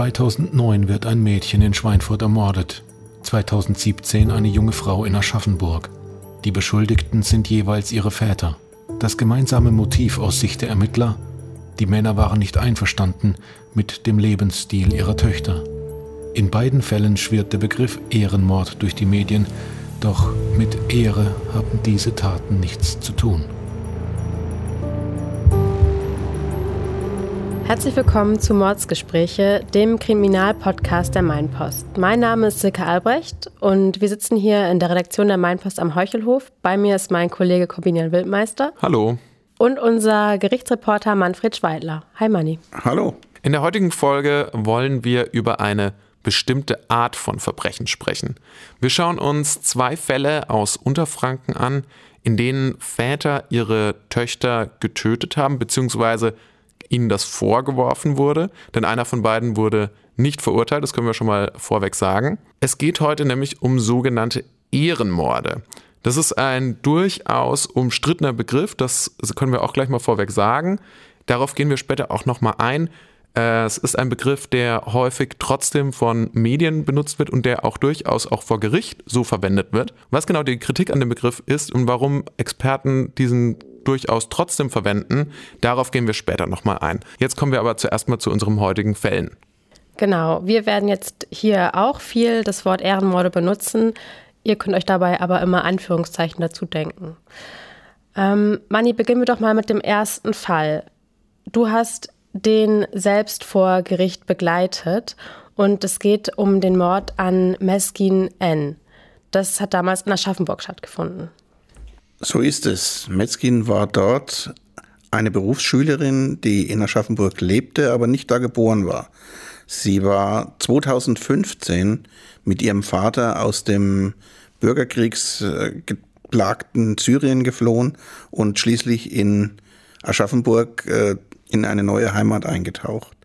2009 wird ein Mädchen in Schweinfurt ermordet, 2017 eine junge Frau in Aschaffenburg. Die Beschuldigten sind jeweils ihre Väter. Das gemeinsame Motiv aus Sicht der Ermittler, die Männer waren nicht einverstanden mit dem Lebensstil ihrer Töchter. In beiden Fällen schwirrt der Begriff Ehrenmord durch die Medien, doch mit Ehre haben diese Taten nichts zu tun. Herzlich willkommen zu Mordsgespräche, dem Kriminalpodcast der Mainpost. Mein Name ist Silke Albrecht und wir sitzen hier in der Redaktion der Mainpost am Heuchelhof. Bei mir ist mein Kollege Corbinian Wildmeister. Hallo. Und unser Gerichtsreporter Manfred Schweidler. Hi Manni. Hallo. In der heutigen Folge wollen wir über eine bestimmte Art von Verbrechen sprechen. Wir schauen uns zwei Fälle aus Unterfranken an, in denen Väter ihre Töchter getötet haben, beziehungsweise ihnen das vorgeworfen wurde, denn einer von beiden wurde nicht verurteilt, das können wir schon mal vorweg sagen. Es geht heute nämlich um sogenannte Ehrenmorde. Das ist ein durchaus umstrittener Begriff, das können wir auch gleich mal vorweg sagen. Darauf gehen wir später auch nochmal ein. Es ist ein Begriff, der häufig trotzdem von Medien benutzt wird und der auch durchaus auch vor Gericht so verwendet wird. Was genau die Kritik an dem Begriff ist und warum Experten diesen durchaus trotzdem verwenden. Darauf gehen wir später nochmal ein. Jetzt kommen wir aber zuerst mal zu unserem heutigen Fällen. Genau, wir werden jetzt hier auch viel das Wort Ehrenmorde benutzen. Ihr könnt euch dabei aber immer Anführungszeichen dazu denken. Ähm, Manni, beginnen wir doch mal mit dem ersten Fall. Du hast den selbst vor Gericht begleitet und es geht um den Mord an Meskin N. Das hat damals in Aschaffenburg stattgefunden. So ist es. Metzkin war dort eine Berufsschülerin, die in Aschaffenburg lebte, aber nicht da geboren war. Sie war 2015 mit ihrem Vater aus dem bürgerkriegsgeplagten Syrien geflohen und schließlich in Aschaffenburg äh, in eine neue Heimat eingetaucht.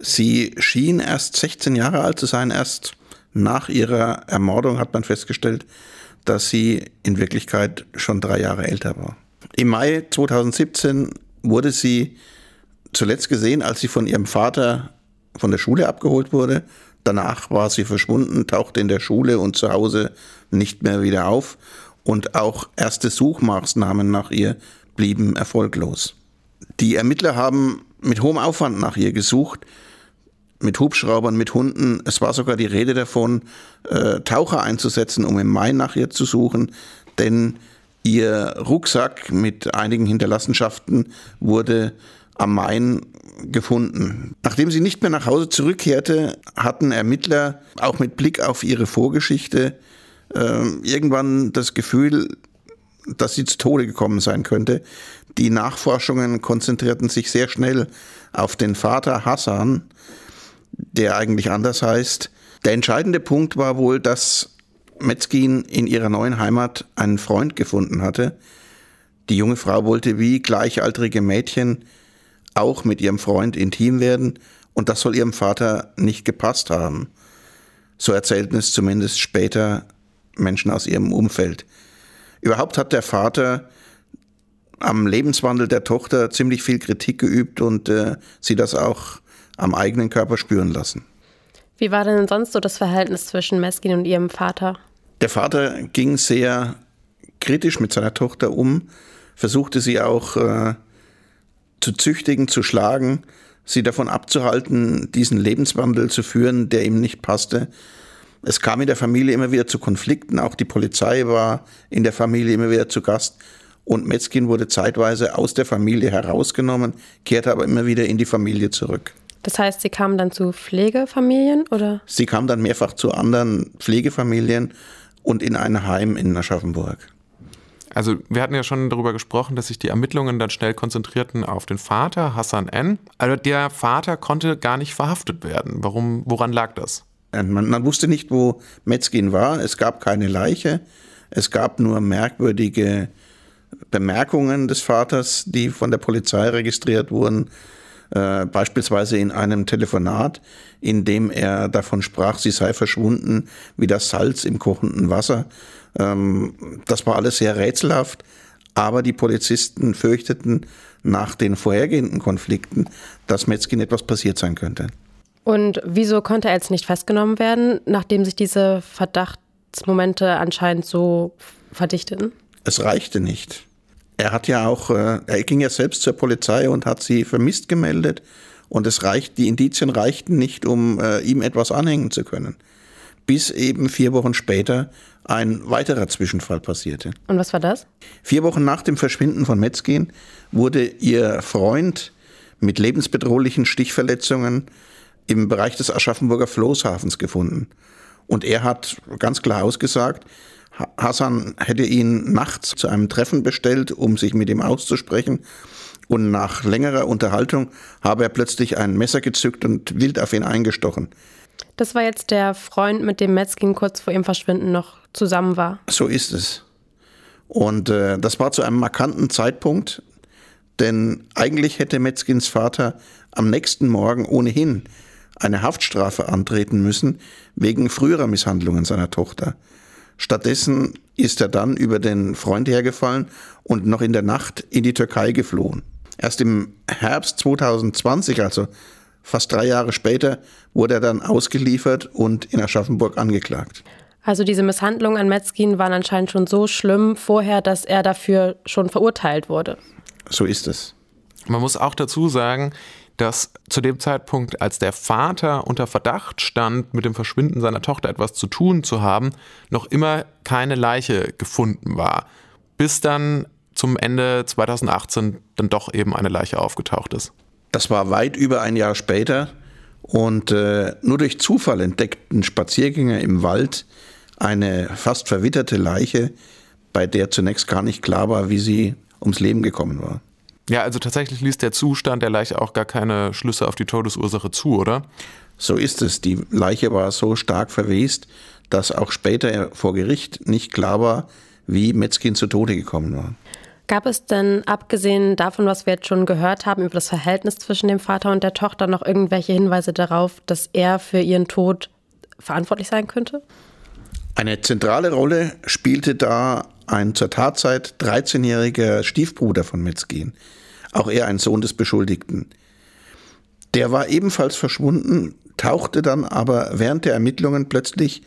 Sie schien erst 16 Jahre alt zu sein, erst nach ihrer Ermordung hat man festgestellt, dass sie in Wirklichkeit schon drei Jahre älter war. Im Mai 2017 wurde sie zuletzt gesehen, als sie von ihrem Vater von der Schule abgeholt wurde. Danach war sie verschwunden, tauchte in der Schule und zu Hause nicht mehr wieder auf. Und auch erste Suchmaßnahmen nach ihr blieben erfolglos. Die Ermittler haben mit hohem Aufwand nach ihr gesucht mit Hubschraubern, mit Hunden. Es war sogar die Rede davon, äh, Taucher einzusetzen, um im Mai nach ihr zu suchen, denn ihr Rucksack mit einigen Hinterlassenschaften wurde am Main gefunden. Nachdem sie nicht mehr nach Hause zurückkehrte, hatten Ermittler auch mit Blick auf ihre Vorgeschichte äh, irgendwann das Gefühl, dass sie zu Tode gekommen sein könnte. Die Nachforschungen konzentrierten sich sehr schnell auf den Vater Hassan, der eigentlich anders heißt. Der entscheidende Punkt war wohl, dass Metzkin in ihrer neuen Heimat einen Freund gefunden hatte. Die junge Frau wollte wie gleichaltrige Mädchen auch mit ihrem Freund intim werden und das soll ihrem Vater nicht gepasst haben. So erzählten es zumindest später Menschen aus ihrem Umfeld. Überhaupt hat der Vater am Lebenswandel der Tochter ziemlich viel Kritik geübt und äh, sie das auch am eigenen Körper spüren lassen. Wie war denn sonst so das Verhältnis zwischen Meskin und ihrem Vater? Der Vater ging sehr kritisch mit seiner Tochter um, versuchte sie auch äh, zu züchtigen, zu schlagen, sie davon abzuhalten, diesen Lebenswandel zu führen, der ihm nicht passte. Es kam in der Familie immer wieder zu Konflikten, auch die Polizei war in der Familie immer wieder zu Gast und Metzkin wurde zeitweise aus der Familie herausgenommen, kehrte aber immer wieder in die Familie zurück. Das heißt, Sie kamen dann zu Pflegefamilien oder? Sie kam dann mehrfach zu anderen Pflegefamilien und in ein Heim in Aschaffenburg. Also wir hatten ja schon darüber gesprochen, dass sich die Ermittlungen dann schnell konzentrierten auf den Vater, Hassan N. Also der Vater konnte gar nicht verhaftet werden. Warum, woran lag das? Man, man wusste nicht, wo Metzgin war. Es gab keine Leiche. Es gab nur merkwürdige Bemerkungen des Vaters, die von der Polizei registriert wurden. Äh, beispielsweise in einem Telefonat, in dem er davon sprach, sie sei verschwunden wie das Salz im kochenden Wasser. Ähm, das war alles sehr rätselhaft, aber die Polizisten fürchteten nach den vorhergehenden Konflikten, dass Metzkin etwas passiert sein könnte. Und wieso konnte er jetzt nicht festgenommen werden, nachdem sich diese Verdachtsmomente anscheinend so verdichteten? Es reichte nicht. Er hat ja auch, äh, er ging ja selbst zur Polizei und hat sie vermisst gemeldet. Und es reicht, die Indizien reichten nicht, um äh, ihm etwas anhängen zu können. Bis eben vier Wochen später ein weiterer Zwischenfall passierte. Und was war das? Vier Wochen nach dem Verschwinden von Metzgen wurde ihr Freund mit lebensbedrohlichen Stichverletzungen im Bereich des Aschaffenburger Floßhafens gefunden. Und er hat ganz klar ausgesagt, Hassan hätte ihn nachts zu einem Treffen bestellt, um sich mit ihm auszusprechen. Und nach längerer Unterhaltung habe er plötzlich ein Messer gezückt und wild auf ihn eingestochen. Das war jetzt der Freund, mit dem Metzkin kurz vor ihrem Verschwinden noch zusammen war. So ist es. Und äh, das war zu einem markanten Zeitpunkt, denn eigentlich hätte Metzkins Vater am nächsten Morgen ohnehin eine Haftstrafe antreten müssen wegen früherer Misshandlungen seiner Tochter. Stattdessen ist er dann über den Freund hergefallen und noch in der Nacht in die Türkei geflohen. Erst im Herbst 2020, also fast drei Jahre später, wurde er dann ausgeliefert und in Aschaffenburg angeklagt. Also diese Misshandlungen an Metzkin waren anscheinend schon so schlimm vorher, dass er dafür schon verurteilt wurde. So ist es. Man muss auch dazu sagen, dass zu dem Zeitpunkt, als der Vater unter Verdacht stand, mit dem Verschwinden seiner Tochter etwas zu tun zu haben, noch immer keine Leiche gefunden war. Bis dann zum Ende 2018 dann doch eben eine Leiche aufgetaucht ist. Das war weit über ein Jahr später und äh, nur durch Zufall entdeckten Spaziergänger im Wald eine fast verwitterte Leiche, bei der zunächst gar nicht klar war, wie sie ums Leben gekommen war. Ja, also tatsächlich ließ der Zustand der Leiche auch gar keine Schlüsse auf die Todesursache zu, oder? So ist es. Die Leiche war so stark verwest, dass auch später vor Gericht nicht klar war, wie Metzkin zu Tode gekommen war. Gab es denn, abgesehen davon, was wir jetzt schon gehört haben, über das Verhältnis zwischen dem Vater und der Tochter, noch irgendwelche Hinweise darauf, dass er für ihren Tod verantwortlich sein könnte? Eine zentrale Rolle spielte da ein zur Tatzeit 13-jähriger Stiefbruder von Metzgen, auch er ein Sohn des Beschuldigten. Der war ebenfalls verschwunden, tauchte dann aber während der Ermittlungen plötzlich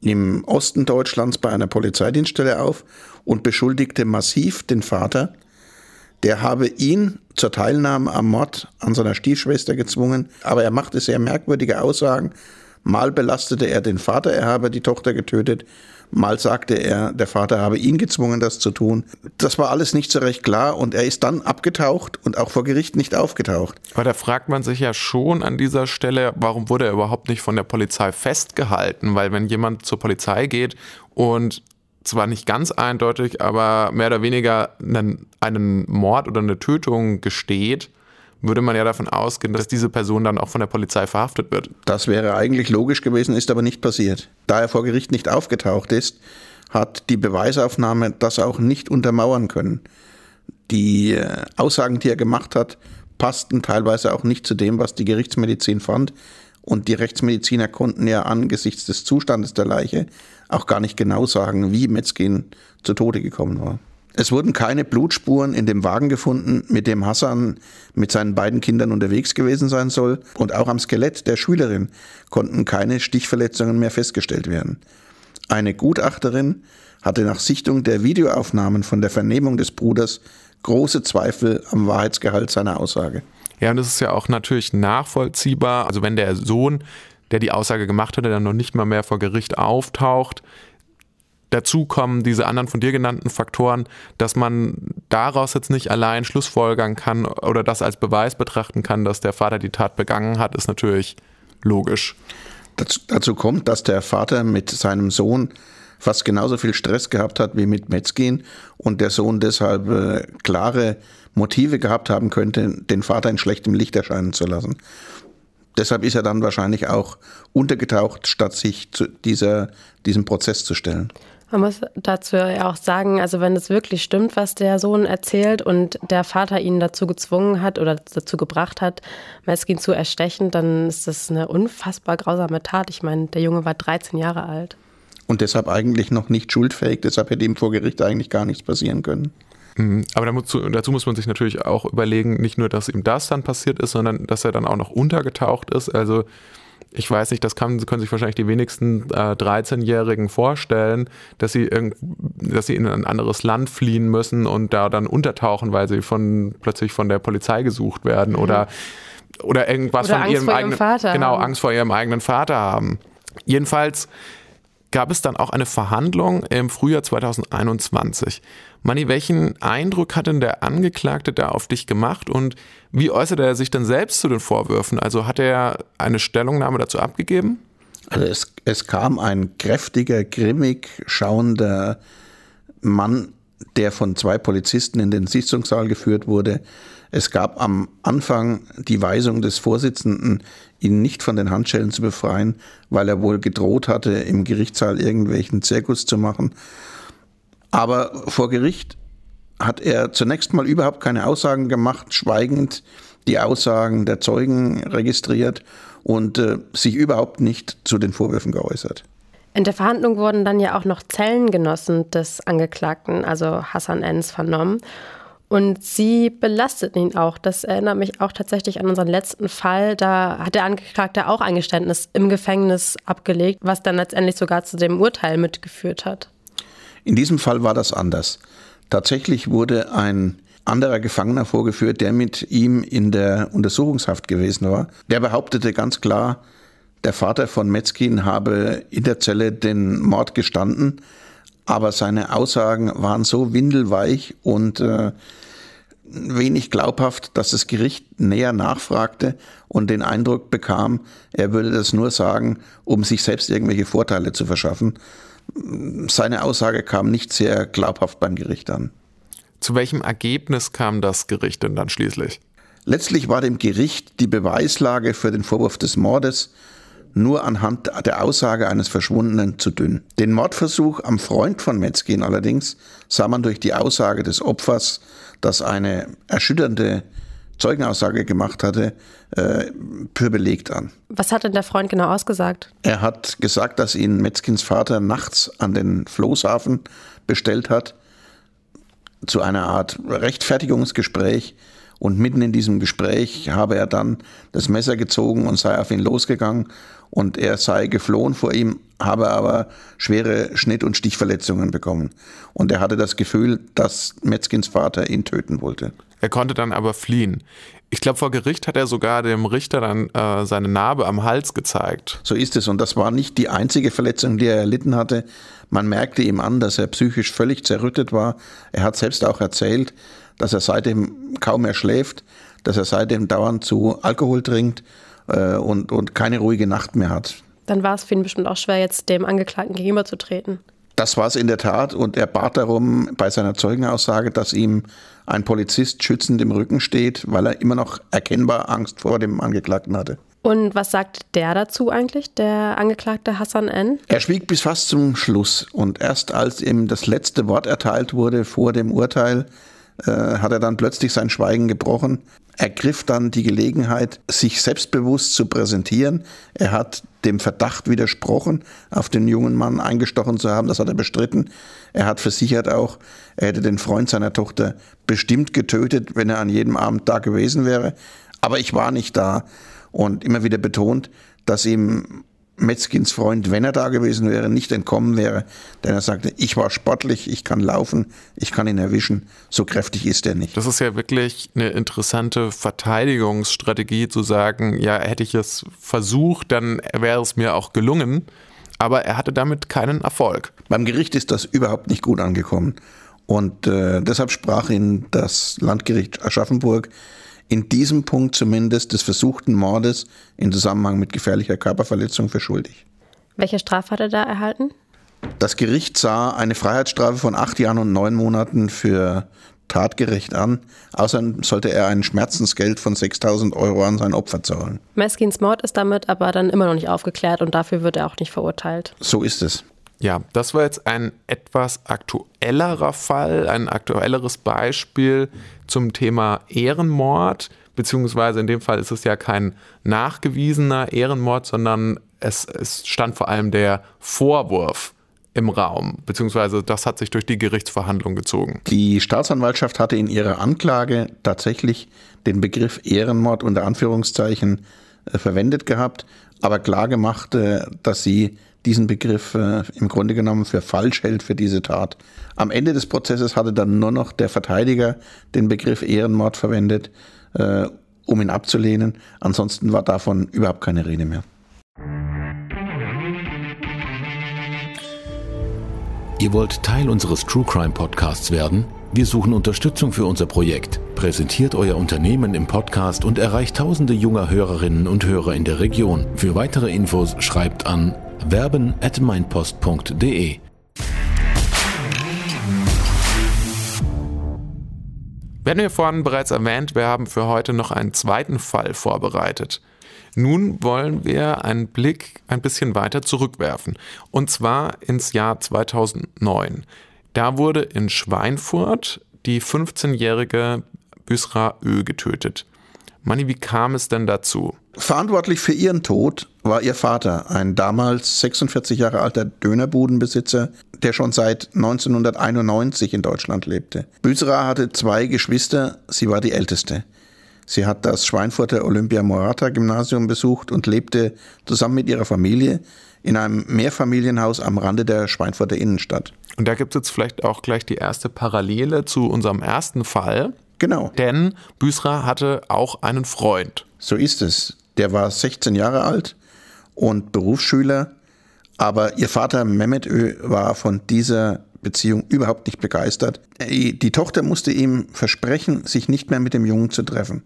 im Osten Deutschlands bei einer Polizeidienststelle auf und beschuldigte massiv den Vater, der habe ihn zur Teilnahme am Mord an seiner Stiefschwester gezwungen, aber er machte sehr merkwürdige Aussagen. Mal belastete er den Vater, er habe die Tochter getötet, Mal sagte er, der Vater habe ihn gezwungen, das zu tun. Das war alles nicht so recht klar und er ist dann abgetaucht und auch vor Gericht nicht aufgetaucht. Aber da fragt man sich ja schon an dieser Stelle, warum wurde er überhaupt nicht von der Polizei festgehalten? Weil wenn jemand zur Polizei geht und zwar nicht ganz eindeutig, aber mehr oder weniger einen, einen Mord oder eine Tötung gesteht, würde man ja davon ausgehen, dass diese Person dann auch von der Polizei verhaftet wird. Das wäre eigentlich logisch gewesen, ist aber nicht passiert. Da er vor Gericht nicht aufgetaucht ist, hat die Beweisaufnahme das auch nicht untermauern können. Die äh, Aussagen, die er gemacht hat, passten teilweise auch nicht zu dem, was die Gerichtsmedizin fand. Und die Rechtsmediziner konnten ja angesichts des Zustandes der Leiche auch gar nicht genau sagen, wie Metzgen zu Tode gekommen war. Es wurden keine Blutspuren in dem Wagen gefunden, mit dem Hassan mit seinen beiden Kindern unterwegs gewesen sein soll. Und auch am Skelett der Schülerin konnten keine Stichverletzungen mehr festgestellt werden. Eine Gutachterin hatte nach Sichtung der Videoaufnahmen von der Vernehmung des Bruders große Zweifel am Wahrheitsgehalt seiner Aussage. Ja, und das ist ja auch natürlich nachvollziehbar. Also wenn der Sohn, der die Aussage gemacht hatte, dann noch nicht mal mehr vor Gericht auftaucht, Dazu kommen diese anderen von dir genannten Faktoren, dass man daraus jetzt nicht allein Schlussfolgern kann oder das als Beweis betrachten kann, dass der Vater die Tat begangen hat, ist natürlich logisch. Dazu, dazu kommt, dass der Vater mit seinem Sohn fast genauso viel Stress gehabt hat wie mit Metzgen und der Sohn deshalb äh, klare Motive gehabt haben könnte, den Vater in schlechtem Licht erscheinen zu lassen. Deshalb ist er dann wahrscheinlich auch untergetaucht, statt sich zu dieser, diesem Prozess zu stellen. Man muss dazu ja auch sagen, also wenn es wirklich stimmt, was der Sohn erzählt und der Vater ihn dazu gezwungen hat oder dazu gebracht hat, Meskin zu erstechen, dann ist das eine unfassbar grausame Tat. Ich meine, der Junge war 13 Jahre alt. Und deshalb eigentlich noch nicht schuldfähig, deshalb hätte ihm vor Gericht eigentlich gar nichts passieren können. Mhm. Aber dazu, dazu, muss man sich natürlich auch überlegen, nicht nur, dass ihm das dann passiert ist, sondern dass er dann auch noch untergetaucht ist. Also ich weiß nicht, das kann, können sich wahrscheinlich die wenigsten äh, 13-Jährigen vorstellen, dass sie, irgend, dass sie in ein anderes Land fliehen müssen und da dann untertauchen, weil sie von, plötzlich von der Polizei gesucht werden mhm. oder, oder irgendwas oder von ihrem eigenen, ihrem Vater genau, haben. Angst vor ihrem eigenen Vater haben. Jedenfalls gab es dann auch eine Verhandlung im Frühjahr 2021. Manni, welchen Eindruck hat denn der Angeklagte da auf dich gemacht und wie äußerte er sich denn selbst zu den Vorwürfen? Also hat er eine Stellungnahme dazu abgegeben? Also es, es kam ein kräftiger, grimmig schauender Mann, der von zwei Polizisten in den Sitzungssaal geführt wurde. Es gab am Anfang die Weisung des Vorsitzenden, ihn nicht von den Handschellen zu befreien, weil er wohl gedroht hatte, im Gerichtssaal irgendwelchen Zirkus zu machen. Aber vor Gericht hat er zunächst mal überhaupt keine Aussagen gemacht, schweigend die Aussagen der Zeugen registriert und äh, sich überhaupt nicht zu den Vorwürfen geäußert. In der Verhandlung wurden dann ja auch noch Zellengenossen des Angeklagten, also Hassan Enz, vernommen. Und sie belasteten ihn auch. Das erinnert mich auch tatsächlich an unseren letzten Fall. Da hat der Angeklagte auch ein Geständnis im Gefängnis abgelegt, was dann letztendlich sogar zu dem Urteil mitgeführt hat. In diesem Fall war das anders. Tatsächlich wurde ein anderer Gefangener vorgeführt, der mit ihm in der Untersuchungshaft gewesen war. Der behauptete ganz klar, der Vater von Metzkin habe in der Zelle den Mord gestanden, aber seine Aussagen waren so windelweich und äh, wenig glaubhaft, dass das Gericht näher nachfragte und den Eindruck bekam, er würde das nur sagen, um sich selbst irgendwelche Vorteile zu verschaffen seine Aussage kam nicht sehr glaubhaft beim Gericht an. Zu welchem Ergebnis kam das Gericht denn dann schließlich? Letztlich war dem Gericht die Beweislage für den Vorwurf des Mordes nur anhand der Aussage eines Verschwundenen zu dünn. Den Mordversuch am Freund von Metzkin allerdings sah man durch die Aussage des Opfers, das eine erschütternde Zeugenaussage gemacht hatte, äh, für belegt an. Was hat denn der Freund genau ausgesagt? Er hat gesagt, dass ihn Metzkins Vater nachts an den Floßhafen bestellt hat, zu einer Art Rechtfertigungsgespräch. Und mitten in diesem Gespräch habe er dann das Messer gezogen und sei auf ihn losgegangen. Und er sei geflohen vor ihm, habe aber schwere Schnitt- und Stichverletzungen bekommen. Und er hatte das Gefühl, dass Metzkins Vater ihn töten wollte. Er konnte dann aber fliehen. Ich glaube, vor Gericht hat er sogar dem Richter dann äh, seine Narbe am Hals gezeigt. So ist es. Und das war nicht die einzige Verletzung, die er erlitten hatte. Man merkte ihm an, dass er psychisch völlig zerrüttet war. Er hat selbst auch erzählt, dass er seitdem kaum mehr schläft, dass er seitdem dauernd zu Alkohol trinkt äh, und, und keine ruhige Nacht mehr hat. Dann war es für ihn bestimmt auch schwer, jetzt dem Angeklagten gegenüberzutreten. Das war es in der Tat und er bat darum bei seiner Zeugenaussage, dass ihm ein Polizist schützend im Rücken steht, weil er immer noch erkennbar Angst vor dem Angeklagten hatte. Und was sagt der dazu eigentlich, der Angeklagte Hassan N? Er schwieg bis fast zum Schluss und erst als ihm das letzte Wort erteilt wurde vor dem Urteil, hat er dann plötzlich sein Schweigen gebrochen ergriff dann die Gelegenheit, sich selbstbewusst zu präsentieren. Er hat dem Verdacht widersprochen, auf den jungen Mann eingestochen zu haben. Das hat er bestritten. Er hat versichert auch, er hätte den Freund seiner Tochter bestimmt getötet, wenn er an jedem Abend da gewesen wäre. Aber ich war nicht da und immer wieder betont, dass ihm Metzkins Freund, wenn er da gewesen wäre, nicht entkommen wäre, denn er sagte, ich war sportlich, ich kann laufen, ich kann ihn erwischen, so kräftig ist er nicht. Das ist ja wirklich eine interessante Verteidigungsstrategie zu sagen, ja, hätte ich es versucht, dann wäre es mir auch gelungen, aber er hatte damit keinen Erfolg. Beim Gericht ist das überhaupt nicht gut angekommen und äh, deshalb sprach ihn das Landgericht Aschaffenburg in diesem Punkt zumindest des versuchten Mordes in Zusammenhang mit gefährlicher Körperverletzung für schuldig. Welche Strafe hat er da erhalten? Das Gericht sah eine Freiheitsstrafe von acht Jahren und neun Monaten für tatgerecht an. Außerdem sollte er ein Schmerzensgeld von 6000 Euro an sein Opfer zahlen. Meskins Mord ist damit aber dann immer noch nicht aufgeklärt und dafür wird er auch nicht verurteilt. So ist es. Ja, das war jetzt ein etwas aktuellerer Fall, ein aktuelleres Beispiel zum Thema Ehrenmord, beziehungsweise in dem Fall ist es ja kein nachgewiesener Ehrenmord, sondern es, es stand vor allem der Vorwurf im Raum, beziehungsweise das hat sich durch die Gerichtsverhandlung gezogen. Die Staatsanwaltschaft hatte in ihrer Anklage tatsächlich den Begriff Ehrenmord unter Anführungszeichen äh, verwendet gehabt, aber klar gemacht, äh, dass sie diesen Begriff äh, im Grunde genommen für falsch hält für diese Tat. Am Ende des Prozesses hatte dann nur noch der Verteidiger den Begriff Ehrenmord verwendet, äh, um ihn abzulehnen. Ansonsten war davon überhaupt keine Rede mehr. Ihr wollt Teil unseres True Crime Podcasts werden? Wir suchen Unterstützung für unser Projekt. Präsentiert euer Unternehmen im Podcast und erreicht tausende junger Hörerinnen und Hörer in der Region. Für weitere Infos schreibt an werben at meinpost.de. Wir hatten ja vorhin bereits erwähnt, wir haben für heute noch einen zweiten Fall vorbereitet. Nun wollen wir einen Blick ein bisschen weiter zurückwerfen. Und zwar ins Jahr 2009. Da wurde in Schweinfurt die 15-jährige Büsra Ö getötet. Manni, wie kam es denn dazu? Verantwortlich für ihren Tod war ihr Vater, ein damals 46 Jahre alter Dönerbudenbesitzer, der schon seit 1991 in Deutschland lebte. Büsra hatte zwei Geschwister, sie war die älteste. Sie hat das Schweinfurter Olympia Morata Gymnasium besucht und lebte zusammen mit ihrer Familie in einem Mehrfamilienhaus am Rande der Schweinfurter Innenstadt. Und da gibt es jetzt vielleicht auch gleich die erste Parallele zu unserem ersten Fall. Genau. Denn Büsra hatte auch einen Freund. So ist es. Der war 16 Jahre alt und Berufsschüler, aber ihr Vater Mehmet Ö war von dieser Beziehung überhaupt nicht begeistert. Die Tochter musste ihm versprechen, sich nicht mehr mit dem Jungen zu treffen.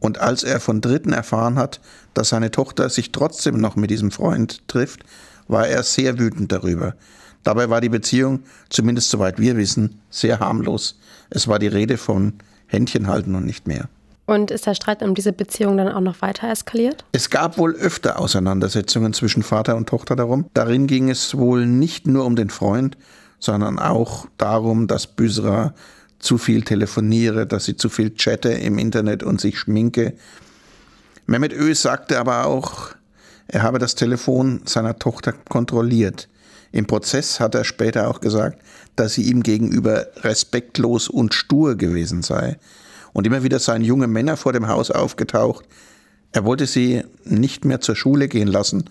Und als er von Dritten erfahren hat, dass seine Tochter sich trotzdem noch mit diesem Freund trifft, war er sehr wütend darüber. Dabei war die Beziehung, zumindest soweit wir wissen, sehr harmlos. Es war die Rede von Händchen halten und nicht mehr. Und ist der Streit um diese Beziehung dann auch noch weiter eskaliert? Es gab wohl öfter Auseinandersetzungen zwischen Vater und Tochter darum. Darin ging es wohl nicht nur um den Freund, sondern auch darum, dass Büsra zu viel telefoniere, dass sie zu viel chatte im Internet und sich schminke. Mehmet Ö sagte aber auch, er habe das Telefon seiner Tochter kontrolliert. Im Prozess hat er später auch gesagt, dass sie ihm gegenüber respektlos und stur gewesen sei. Und immer wieder seien junge Männer vor dem Haus aufgetaucht. Er wollte sie nicht mehr zur Schule gehen lassen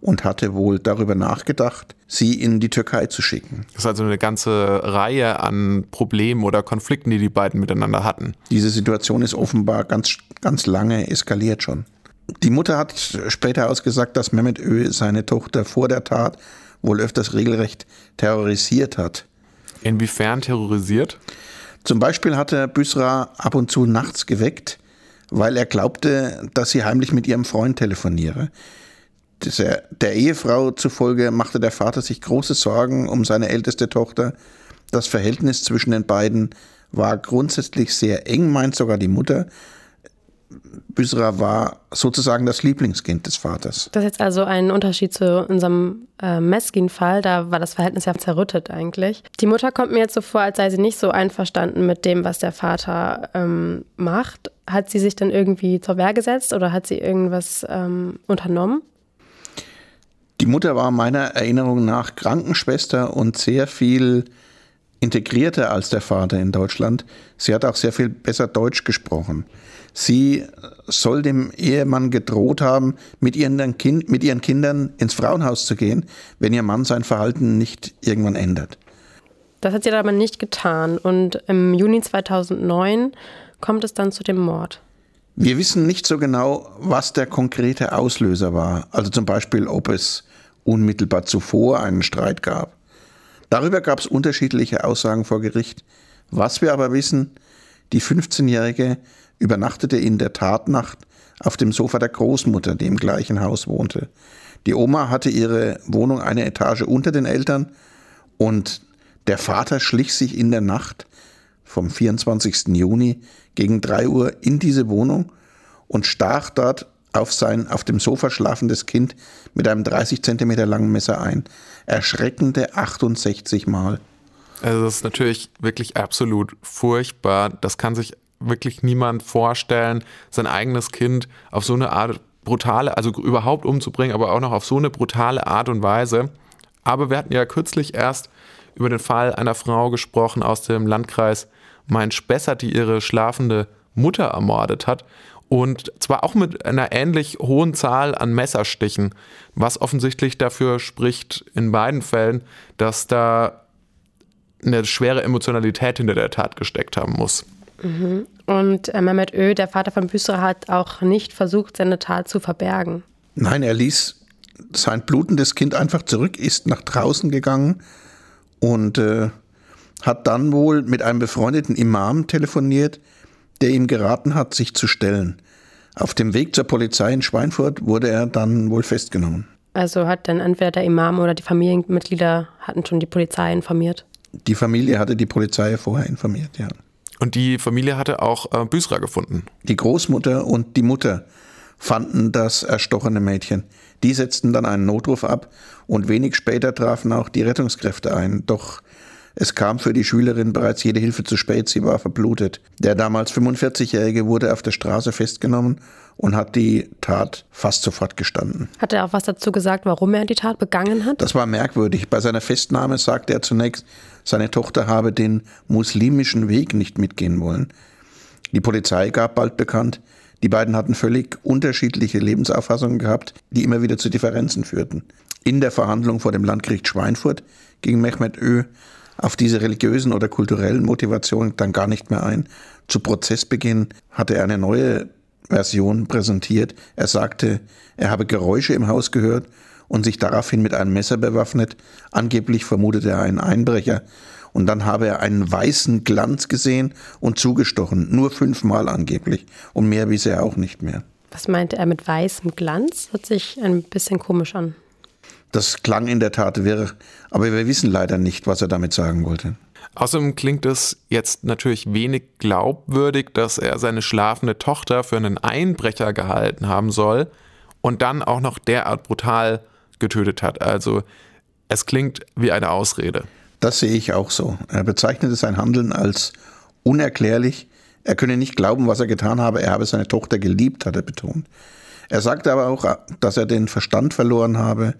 und hatte wohl darüber nachgedacht, sie in die Türkei zu schicken. Das ist also eine ganze Reihe an Problemen oder Konflikten, die die beiden miteinander hatten. Diese Situation ist offenbar ganz, ganz lange eskaliert schon. Die Mutter hat später ausgesagt, dass Mehmet Ö seine Tochter vor der Tat wohl öfters regelrecht terrorisiert hat. Inwiefern terrorisiert? Zum Beispiel hatte Büsra ab und zu nachts geweckt, weil er glaubte, dass sie heimlich mit ihrem Freund telefoniere. Der Ehefrau zufolge machte der Vater sich große Sorgen um seine älteste Tochter. Das Verhältnis zwischen den beiden war grundsätzlich sehr eng, meint sogar die Mutter. Büsra war sozusagen das Lieblingskind des Vaters. Das ist jetzt also ein Unterschied zu unserem äh, Meskin-Fall. Da war das Verhältnis ja zerrüttet eigentlich. Die Mutter kommt mir jetzt so vor, als sei sie nicht so einverstanden mit dem, was der Vater ähm, macht. Hat sie sich dann irgendwie zur Wehr gesetzt oder hat sie irgendwas ähm, unternommen? Die Mutter war meiner Erinnerung nach Krankenschwester und sehr viel integrierter als der Vater in Deutschland. Sie hat auch sehr viel besser Deutsch gesprochen. Sie soll dem Ehemann gedroht haben, mit ihren, kind, mit ihren Kindern ins Frauenhaus zu gehen, wenn ihr Mann sein Verhalten nicht irgendwann ändert. Das hat sie aber nicht getan. Und im Juni 2009 kommt es dann zu dem Mord. Wir wissen nicht so genau, was der konkrete Auslöser war. Also zum Beispiel, ob es unmittelbar zuvor einen Streit gab. Darüber gab es unterschiedliche Aussagen vor Gericht. Was wir aber wissen, die 15-Jährige übernachtete in der Tatnacht auf dem Sofa der Großmutter, die im gleichen Haus wohnte. Die Oma hatte ihre Wohnung eine Etage unter den Eltern und der Vater schlich sich in der Nacht vom 24. Juni gegen drei Uhr in diese Wohnung und stach dort auf sein auf dem Sofa schlafendes Kind mit einem 30 Zentimeter langen Messer ein. Erschreckende 68 Mal. Also das ist natürlich wirklich absolut furchtbar. Das kann sich wirklich niemand vorstellen, sein eigenes Kind auf so eine Art brutale, also überhaupt umzubringen, aber auch noch auf so eine brutale Art und Weise. Aber wir hatten ja kürzlich erst über den Fall einer Frau gesprochen aus dem Landkreis Main-Spessart, die ihre schlafende Mutter ermordet hat. Und zwar auch mit einer ähnlich hohen Zahl an Messerstichen, was offensichtlich dafür spricht in beiden Fällen, dass da eine schwere Emotionalität hinter der Tat gesteckt haben muss. Mhm. Und äh, Mehmet Ö, der Vater von Büsra, hat auch nicht versucht, seine Tat zu verbergen. Nein, er ließ sein blutendes Kind einfach zurück, ist nach draußen gegangen und äh, hat dann wohl mit einem befreundeten Imam telefoniert, der ihm geraten hat, sich zu stellen. Auf dem Weg zur Polizei in Schweinfurt wurde er dann wohl festgenommen. Also hat dann entweder der Imam oder die Familienmitglieder hatten schon die Polizei informiert? Die Familie hatte die Polizei vorher informiert, ja. Und die Familie hatte auch äh, Büsra gefunden. Die Großmutter und die Mutter fanden das erstochene Mädchen. Die setzten dann einen Notruf ab und wenig später trafen auch die Rettungskräfte ein. Doch es kam für die Schülerin bereits jede Hilfe zu spät, sie war verblutet. Der damals 45-Jährige wurde auf der Straße festgenommen und hat die Tat fast sofort gestanden. Hat er auch was dazu gesagt, warum er die Tat begangen hat? Das war merkwürdig. Bei seiner Festnahme sagte er zunächst, seine Tochter habe den muslimischen Weg nicht mitgehen wollen. Die Polizei gab bald bekannt, die beiden hatten völlig unterschiedliche Lebensauffassungen gehabt, die immer wieder zu Differenzen führten. In der Verhandlung vor dem Landgericht Schweinfurt ging Mehmet Ö auf diese religiösen oder kulturellen Motivationen dann gar nicht mehr ein. Zu Prozessbeginn hatte er eine neue Version präsentiert. Er sagte, er habe Geräusche im Haus gehört und sich daraufhin mit einem Messer bewaffnet. Angeblich vermutete er einen Einbrecher. Und dann habe er einen weißen Glanz gesehen und zugestochen. Nur fünfmal angeblich. Und mehr wies er auch nicht mehr. Was meinte er mit weißem Glanz? Hört sich ein bisschen komisch an. Das klang in der Tat wirr, aber wir wissen leider nicht, was er damit sagen wollte. Außerdem klingt es jetzt natürlich wenig glaubwürdig, dass er seine schlafende Tochter für einen Einbrecher gehalten haben soll und dann auch noch derart brutal getötet hat. Also es klingt wie eine Ausrede. Das sehe ich auch so. Er bezeichnete sein Handeln als unerklärlich. Er könne nicht glauben, was er getan habe. Er habe seine Tochter geliebt, hat er betont. Er sagte aber auch, dass er den Verstand verloren habe,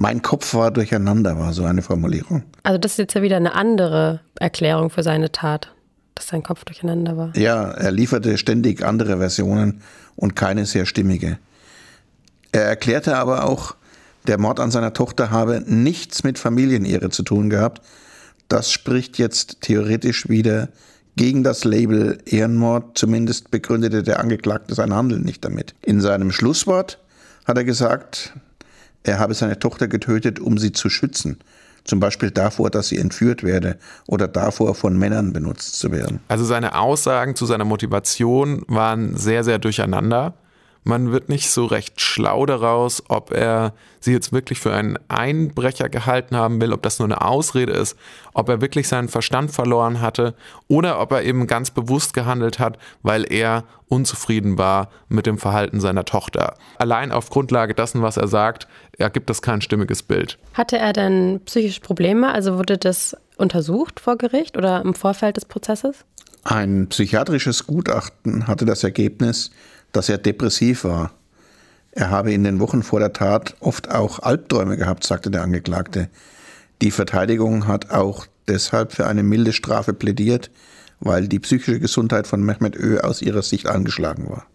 mein Kopf war durcheinander, war so eine Formulierung. Also das ist jetzt ja wieder eine andere Erklärung für seine Tat, dass sein Kopf durcheinander war. Ja, er lieferte ständig andere Versionen und keine sehr stimmige. Er erklärte aber auch, der Mord an seiner Tochter habe nichts mit Familienehre zu tun gehabt. Das spricht jetzt theoretisch wieder gegen das Label Ehrenmord. Zumindest begründete der Angeklagte sein Handeln nicht damit. In seinem Schlusswort hat er gesagt, er habe seine Tochter getötet, um sie zu schützen. Zum Beispiel davor, dass sie entführt werde oder davor, von Männern benutzt zu werden. Also seine Aussagen zu seiner Motivation waren sehr, sehr durcheinander. Man wird nicht so recht schlau daraus, ob er sie jetzt wirklich für einen Einbrecher gehalten haben will, ob das nur eine Ausrede ist, ob er wirklich seinen Verstand verloren hatte oder ob er eben ganz bewusst gehandelt hat, weil er unzufrieden war mit dem Verhalten seiner Tochter. Allein auf Grundlage dessen, was er sagt, ergibt das kein stimmiges Bild. Hatte er denn psychische Probleme? Also wurde das untersucht vor Gericht oder im Vorfeld des Prozesses? Ein psychiatrisches Gutachten hatte das Ergebnis, dass er depressiv war. Er habe in den Wochen vor der Tat oft auch Albträume gehabt, sagte der Angeklagte. Die Verteidigung hat auch deshalb für eine milde Strafe plädiert, weil die psychische Gesundheit von Mehmet Ö aus ihrer Sicht angeschlagen war.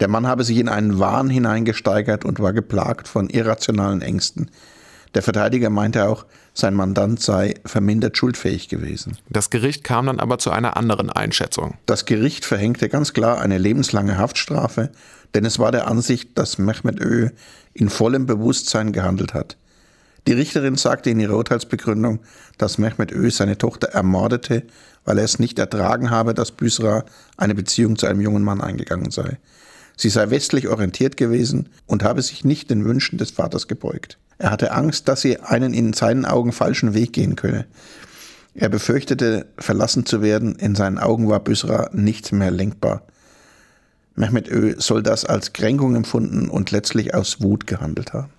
Der Mann habe sich in einen Wahn hineingesteigert und war geplagt von irrationalen Ängsten. Der Verteidiger meinte auch, sein Mandant sei vermindert schuldfähig gewesen. Das Gericht kam dann aber zu einer anderen Einschätzung. Das Gericht verhängte ganz klar eine lebenslange Haftstrafe, denn es war der Ansicht, dass Mehmet Ö in vollem Bewusstsein gehandelt hat. Die Richterin sagte in ihrer Urteilsbegründung, dass Mehmet Ö seine Tochter ermordete, weil er es nicht ertragen habe, dass Büsra eine Beziehung zu einem jungen Mann eingegangen sei. Sie sei westlich orientiert gewesen und habe sich nicht den Wünschen des Vaters gebeugt. Er hatte Angst, dass sie einen in seinen Augen falschen Weg gehen könne. Er befürchtete, verlassen zu werden. In seinen Augen war Büsra nicht mehr lenkbar. Mehmet Ö soll das als Kränkung empfunden und letztlich aus Wut gehandelt haben.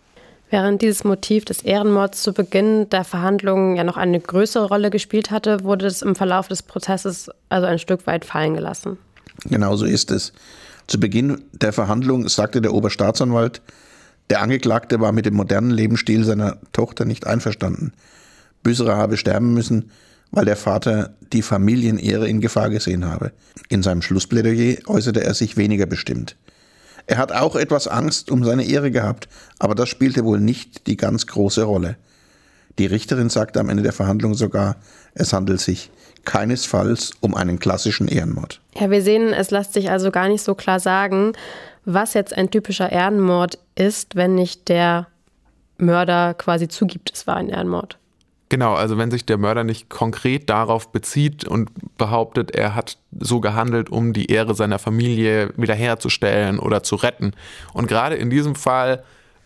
Während dieses Motiv des Ehrenmords zu Beginn der Verhandlungen ja noch eine größere Rolle gespielt hatte, wurde es im Verlauf des Prozesses also ein Stück weit fallen gelassen. Genau so ist es. Zu Beginn der Verhandlung sagte der Oberstaatsanwalt, Der Angeklagte war mit dem modernen Lebensstil seiner Tochter nicht einverstanden. Büsserer habe sterben müssen, weil der Vater die Familienehre in Gefahr gesehen habe. In seinem Schlussplädoyer äußerte er sich weniger bestimmt. Er hat auch etwas Angst um seine Ehre gehabt, aber das spielte wohl nicht die ganz große Rolle. Die Richterin sagte am Ende der Verhandlung sogar, es handelt sich keinesfalls um einen klassischen Ehrenmord. Ja, wir sehen, es lässt sich also gar nicht so klar sagen, was jetzt ein typischer Ehrenmord ist, wenn nicht der Mörder quasi zugibt, es war ein Ehrenmord. Genau, also wenn sich der Mörder nicht konkret darauf bezieht und behauptet, er hat so gehandelt, um die Ehre seiner Familie wiederherzustellen oder zu retten. Und gerade in diesem Fall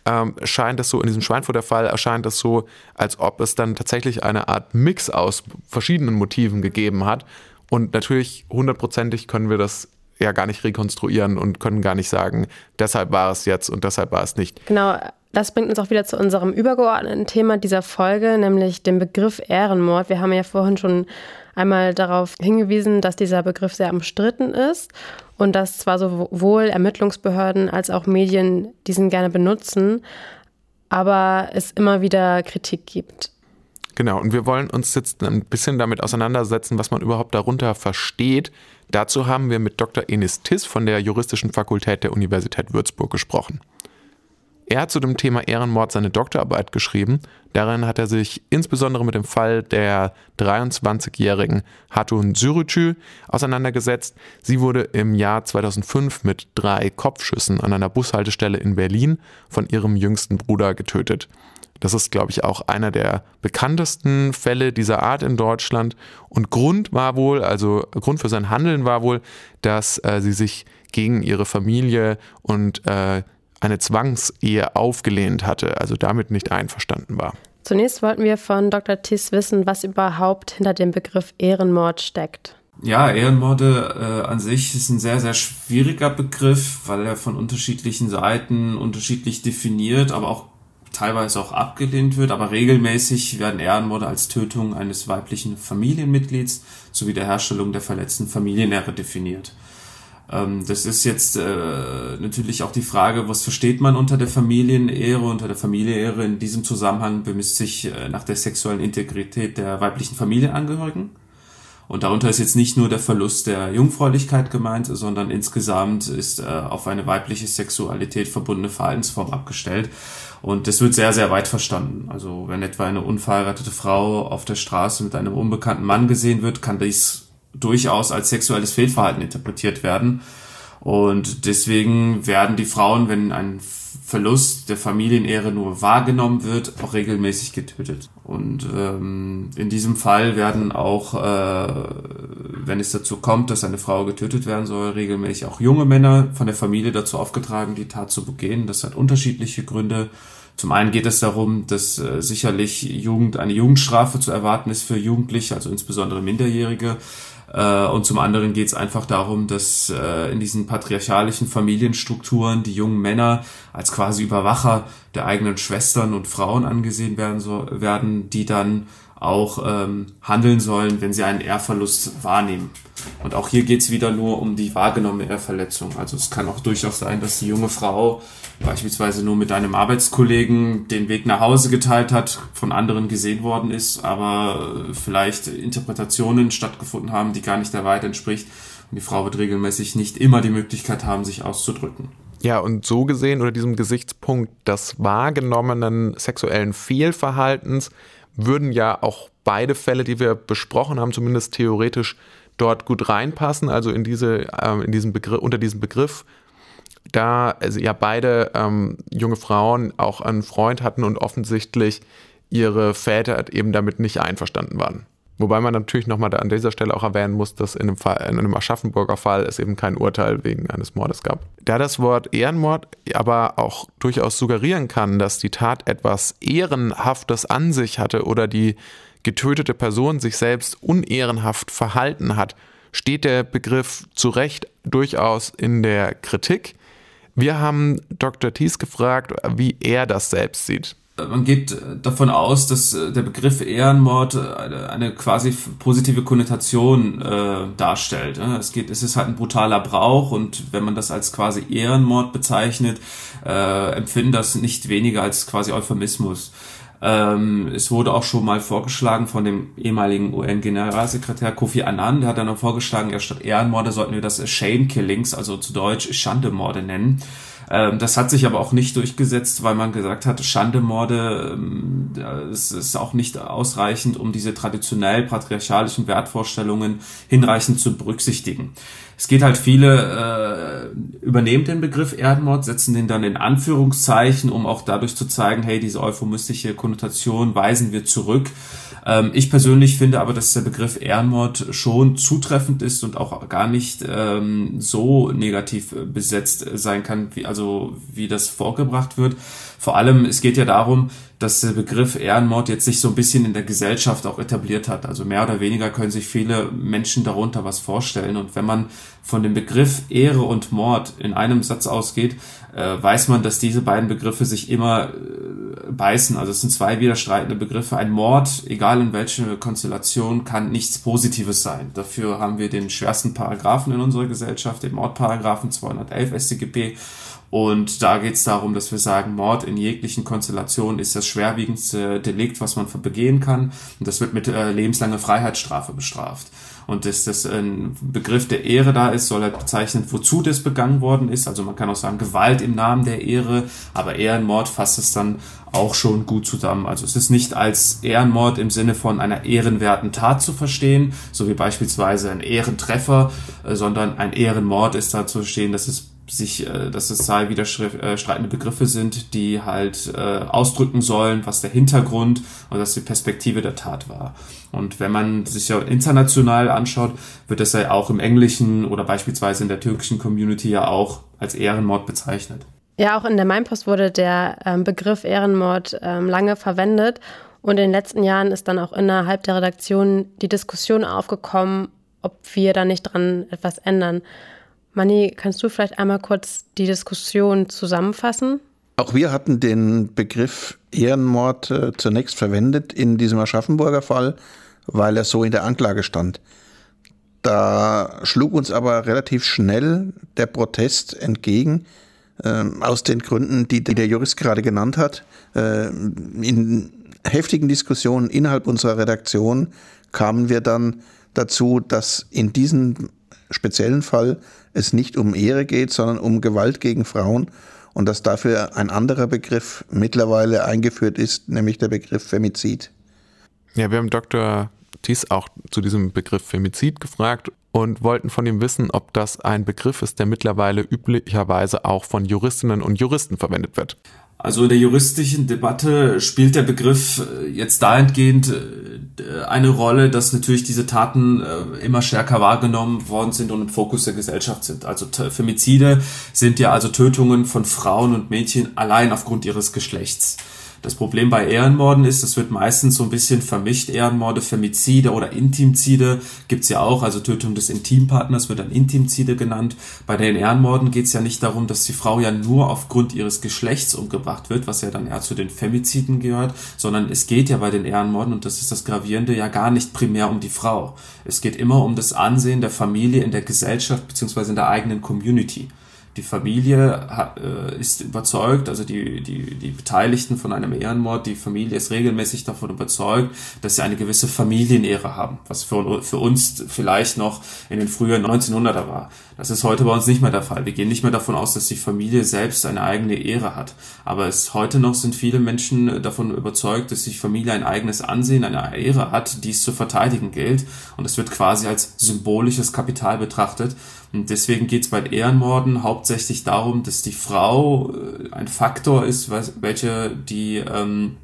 ähm, scheint es so, in diesem Schweinfurter Fall erscheint es so, als ob es dann tatsächlich eine Art Mix aus verschiedenen Motiven gegeben hat. Und natürlich hundertprozentig können wir das ja gar nicht rekonstruieren und können gar nicht sagen, deshalb war es jetzt und deshalb war es nicht. Genau, das bringt uns auch wieder zu unserem übergeordneten Thema dieser Folge, nämlich dem Begriff Ehrenmord. Wir haben ja vorhin schon einmal darauf hingewiesen, dass dieser Begriff sehr umstritten ist und dass zwar sowohl Ermittlungsbehörden als auch Medien diesen gerne benutzen, aber es immer wieder Kritik gibt. Genau, und wir wollen uns jetzt ein bisschen damit auseinandersetzen, was man überhaupt darunter versteht. Dazu haben wir mit Dr. Enis Tiss von der Juristischen Fakultät der Universität Würzburg gesprochen. Er hat zu dem Thema Ehrenmord seine Doktorarbeit geschrieben. Darin hat er sich insbesondere mit dem Fall der 23-jährigen Hatun Sürücü auseinandergesetzt. Sie wurde im Jahr 2005 mit drei Kopfschüssen an einer Bushaltestelle in Berlin von ihrem jüngsten Bruder getötet. Das ist, glaube ich, auch einer der bekanntesten Fälle dieser Art in Deutschland. Und Grund war wohl, also Grund für sein Handeln war wohl, dass äh, sie sich gegen ihre Familie und äh, eine Zwangsehe aufgelehnt hatte, also damit nicht einverstanden war. Zunächst wollten wir von Dr. Thies wissen, was überhaupt hinter dem Begriff Ehrenmord steckt. Ja, Ehrenmorde äh, an sich ist ein sehr, sehr schwieriger Begriff, weil er von unterschiedlichen Seiten unterschiedlich definiert, aber auch teilweise auch abgelehnt wird. Aber regelmäßig werden Ehrenmorde als Tötung eines weiblichen Familienmitglieds sowie der Herstellung der verletzten Familienehre definiert. Ähm, das ist jetzt äh, natürlich auch die Frage, was versteht man unter der Familienehre? Unter der Familienehre in diesem Zusammenhang bemisst sich äh, nach der sexuellen Integrität der weiblichen Familienangehörigen. Und darunter ist jetzt nicht nur der Verlust der Jungfräulichkeit gemeint, sondern insgesamt ist äh, auf eine weibliche Sexualität verbundene Verhaltensform abgestellt. Und das wird sehr, sehr weit verstanden. Also wenn etwa eine unverheiratete Frau auf der Straße mit einem unbekannten Mann gesehen wird, kann dies durchaus als sexuelles Fehlverhalten interpretiert werden. Und deswegen werden die Frauen, wenn ein Verlust der Familienehre nur wahrgenommen wird, auch regelmäßig getötet. Und ähm, in diesem Fall werden auch, äh, wenn es dazu kommt, dass eine Frau getötet werden soll, regelmäßig auch junge Männer von der Familie dazu aufgetragen, die Tat zu begehen. Das hat unterschiedliche Gründe. Zum einen geht es darum, dass äh, sicherlich Jugend, eine Jugendstrafe zu erwarten ist für Jugendliche, also insbesondere Minderjährige. Äh, und zum anderen geht es einfach darum, dass äh, in diesen patriarchalischen Familienstrukturen die jungen Männer als quasi Überwacher der eigenen Schwestern und Frauen angesehen werden, so, werden die dann auch ähm, handeln sollen, wenn sie einen Ehrverlust wahrnehmen. Und auch hier geht es wieder nur um die wahrgenommene Ehrverletzung. Also es kann auch durchaus sein, dass die junge Frau beispielsweise nur mit einem Arbeitskollegen den Weg nach Hause geteilt hat, von anderen gesehen worden ist, aber vielleicht Interpretationen stattgefunden haben, die gar nicht der Wahrheit entspricht. Und die Frau wird regelmäßig nicht immer die Möglichkeit haben, sich auszudrücken. Ja, und so gesehen unter diesem Gesichtspunkt des wahrgenommenen sexuellen Fehlverhaltens würden ja auch beide Fälle, die wir besprochen haben, zumindest theoretisch dort gut reinpassen, also in diese, äh, in diesen Begriff, unter diesem Begriff, da also ja beide ähm, junge Frauen auch einen Freund hatten und offensichtlich ihre Väter eben damit nicht einverstanden waren. Wobei man natürlich nochmal an dieser Stelle auch erwähnen muss, dass in einem, Fall, in einem Aschaffenburger Fall es eben kein Urteil wegen eines Mordes gab. Da das Wort Ehrenmord aber auch durchaus suggerieren kann, dass die Tat etwas Ehrenhaftes an sich hatte oder die getötete Person sich selbst unehrenhaft verhalten hat, steht der Begriff zu Recht durchaus in der Kritik. Wir haben Dr. Thies gefragt, wie er das selbst sieht. man geht davon aus, dass äh, der Begriff Ehrenmord eine, eine quasi positive Konnotation äh, darstellt. Es geht, es ist halt ein brutaler Brauch und wenn man das als quasi Ehrenmord bezeichnet, äh, empfinden das nicht weniger als quasi Euphemismus. Ähm, es wurde auch schon mal vorgeschlagen von dem ehemaligen UN-Generalsekretär Kofi Annan, der hat dann auch vorgeschlagen, ja statt Ehrenmorde sollten wir das Shame Killings, also zu Deutsch Schandemorde nennen. Ähm, das hat sich aber auch nicht durchgesetzt, weil man gesagt hat, Schandemorde ähm, es ist auch nicht ausreichend, um diese traditionell patriarchalischen Wertvorstellungen hinreichend zu berücksichtigen. Es geht halt viele äh, übernehmen den Begriff Erdenmord, setzen den dann in Anführungszeichen, um auch dadurch zu zeigen, hey, diese euphemistische Konnotation weisen wir zurück. Ähm, ich persönlich finde aber, dass der Begriff Ehrenmord schon zutreffend ist und auch gar nicht ähm, so negativ besetzt sein kann, wie, also wie das vorgebracht wird. Vor allem, es geht ja darum, dass der Begriff Ehrenmord jetzt sich so ein bisschen in der Gesellschaft auch etabliert hat. Also mehr oder weniger können sich viele Menschen darunter was vorstellen. Und wenn man von dem Begriff Ehre und Mord in einem Satz ausgeht, äh, weiß man, dass diese beiden Begriffe sich immer äh, beißen. Also es sind zwei widerstreitende Begriffe. Ein Mord, egal in welche Konstellation, kann nichts Positives sein. Dafür haben wir den schwersten Paragraphen in unserer Gesellschaft, den Mordparagraphen 211 StGB. Und da geht es darum, dass wir sagen, Mord in jeglichen Konstellationen ist das schwerwiegendste Delikt, was man begehen kann. Und das wird mit äh, lebenslanger Freiheitsstrafe bestraft. Und dass das ein Begriff der Ehre da ist, soll er bezeichnen, wozu das begangen worden ist. Also man kann auch sagen, Gewalt im Namen der Ehre, aber Ehrenmord fasst es dann auch schon gut zusammen. Also es ist nicht als Ehrenmord im Sinne von einer ehrenwerten Tat zu verstehen, so wie beispielsweise ein Ehrentreffer, äh, sondern ein Ehrenmord ist da zu verstehen, dass es sich, äh, dass es zwei widerstreitende Begriffe sind, die halt äh, ausdrücken sollen, was der Hintergrund und was die Perspektive der Tat war. Und wenn man sich ja international anschaut, wird das ja auch im Englischen oder beispielsweise in der türkischen Community ja auch als Ehrenmord bezeichnet. Ja, auch in der Mainpost wurde der ähm, Begriff Ehrenmord ähm, lange verwendet. Und in den letzten Jahren ist dann auch innerhalb der Redaktion die Diskussion aufgekommen, ob wir da nicht dran etwas ändern. Manni, kannst du vielleicht einmal kurz die Diskussion zusammenfassen? Auch wir hatten den Begriff Ehrenmord äh, zunächst verwendet in diesem Aschaffenburger Fall, weil er so in der Anklage stand. Da schlug uns aber relativ schnell der Protest entgegen, äh, aus den Gründen, die, die, der Jurist gerade genannt hat. Äh, in heftigen Diskussionen innerhalb unserer Redaktion kamen wir dann dazu, dass in diesem speziellen Fall es nicht um Ehre geht, sondern um Gewalt gegen Frauen und dass dafür ein anderer Begriff mittlerweile eingeführt ist, nämlich der Begriff Femizid. Ja, wir haben Dr. Thies auch zu diesem Begriff Femizid gefragt und wollten von ihm wissen, ob das ein Begriff ist, der mittlerweile üblicherweise auch von Juristinnen und Juristen verwendet wird. Also in der juristischen Debatte spielt der Begriff äh, jetzt dahingehend äh, eine Rolle, dass natürlich diese Taten äh, immer stärker wahrgenommen worden sind und im Fokus der Gesellschaft sind. Also Femizide sind ja also Tötungen von Frauen und Mädchen allein aufgrund ihres Geschlechts. Das Problem bei Ehrenmorden ist, es wird meistens so ein bisschen vermischt. Ehrenmorde, Femizide oder Intimzide gibt's ja auch, also Tötung des Intimpartners wird dann Intimzide genannt. Bei den Ehrenmorden geht's ja nicht darum, dass die Frau ja nur aufgrund ihres Geschlechts umgebracht wird, was ja dann eher zu den Femiziden gehört, sondern es geht ja bei den Ehrenmorden, und das ist das Gravierende, ja gar nicht primär um die Frau. Es geht immer um das Ansehen der Familie in der Gesellschaft beziehungsweise in der eigenen Community die Familie hat, äh, ist überzeugt, also die, die, die Beteiligten von einem Ehrenmord, die Familie ist regelmäßig davon überzeugt, dass sie eine gewisse Familienehre haben, was für, für uns vielleicht noch in den frühen 1900er war. Das ist heute bei uns nicht mehr der Fall. Wir gehen nicht mehr davon aus, dass die Familie selbst eine eigene Ehre hat. Aber es heute noch sind viele Menschen davon überzeugt, dass die Familie ein eigenes Ansehen, eine Ehre hat, die es zu verteidigen gilt. Und es wird quasi als symbolisches Kapital betrachtet. Und deswegen geht es bei Ehrenmorden hauptsächlich darum, dass die Frau äh, ein Faktor ist, welcher die ähm,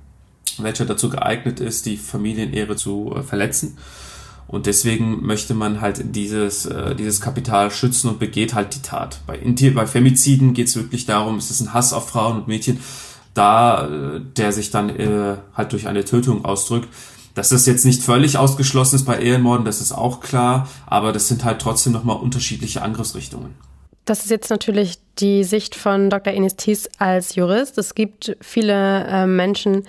welcher dazu geeignet ist, die Familienehre zu äh, verletzen. Und deswegen möchte man halt dieses, äh, dieses Kapital schützen und begeht halt die Tat. Bei, bei Femiziden geht es wirklich darum, es ist ein Hass auf Frauen und Mädchen, da äh, der sich dann äh, halt durch eine Tötung ausdrückt. Dass das jetzt nicht völlig ausgeschlossen ist bei Ehrenmorden, das ist auch klar, aber das sind halt trotzdem nochmal unterschiedliche Angriffsrichtungen. Das ist jetzt natürlich die Sicht von Dr. Enis Thies als Jurist. Es gibt viele äh, Menschen,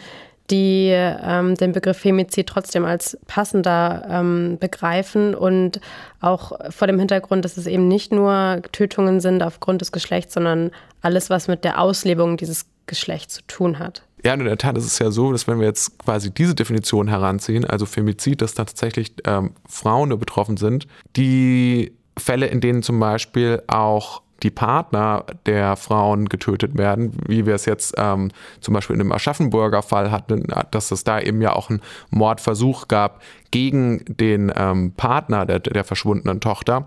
die ähm, den Begriff Femizid trotzdem als passender ähm, begreifen und auch vor dem Hintergrund, dass es eben nicht nur Tötungen sind aufgrund des Geschlechts, sondern alles, was mit der Auslebung dieses Geschlechts zu tun hat. Ja, in der Tat ist es ja so, dass wenn wir jetzt quasi diese Definition heranziehen, also Femizid, dass da tatsächlich ähm, Frauen betroffen sind, die Fälle, in denen zum Beispiel auch die Partner der Frauen getötet werden, wie wir es jetzt ähm, zum Beispiel in dem Aschaffenburger Fall hatten, dass es da eben ja auch einen Mordversuch gab gegen den ähm, Partner der, der verschwundenen Tochter.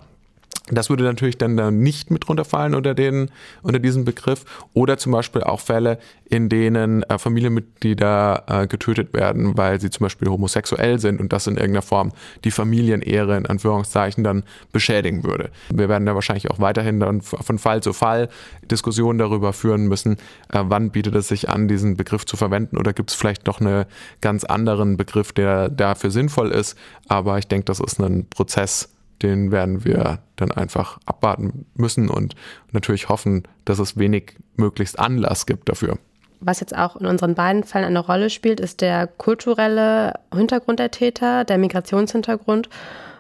Das würde natürlich dann nicht mit runterfallen unter, den, unter diesen Begriff. Oder zum Beispiel auch Fälle, in denen äh, Familienmitglieder äh, getötet werden, weil sie zum Beispiel homosexuell sind und das in irgendeiner Form die Familienehre in Anführungszeichen dann beschädigen würde. Wir werden da wahrscheinlich auch weiterhin dann von Fall zu Fall Diskussionen darüber führen müssen, äh, wann bietet es sich an, diesen Begriff zu verwenden oder gibt es vielleicht noch einen ganz anderen Begriff, der dafür sinnvoll ist. Aber ich denke, das ist ein Prozess, den werden wir dann einfach abwarten müssen und natürlich hoffen, dass es wenig möglichst Anlass gibt dafür. Was jetzt auch in unseren beiden Fällen eine Rolle spielt, ist der kulturelle Hintergrund der Täter, der Migrationshintergrund.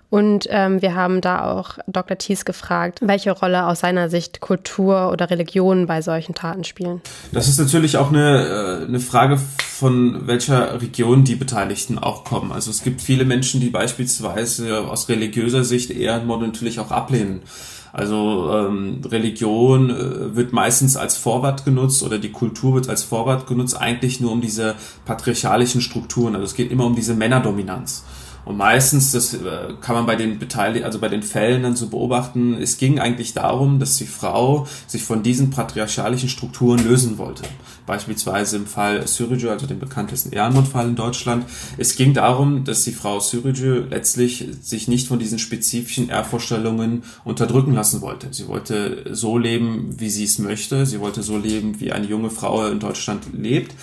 Und ähm, wir haben da auch Dr. Thies gefragt, welche Rolle aus seiner Sicht Kultur oder Religion bei solchen Taten spielen. Das ist natürlich auch eine, äh, eine Frage von welcher Region die Beteiligten auch kommen. Also es gibt viele Menschen, die beispielsweise aus religiöser Sicht Ehrenmord natürlich auch ablehnen. Also ähm, Religion äh, wird meistens als Vorwand genutzt oder die Kultur wird als Vorwand genutzt, eigentlich nur um diese patriarchalischen Strukturen. Also es geht immer um diese Männerdominanz. Und meistens, das äh, kann man bei den Beteiligten, also bei den Fällen dann so beobachten, es ging eigentlich darum, dass die Frau sich von diesen patriarchalischen Strukturen lösen wollte. Beispielsweise im Fall Sürücü, also dem bekanntesten Ehrenmordfall in Deutschland. Es ging darum, dass die Frau Sürücü letztlich sich nicht von diesen spezifischen Ehrvorstellungen unterdrücken lassen wollte. Sie wollte so leben, wie sie es möchte. Sie wollte so leben, wie eine junge Frau in Deutschland lebt.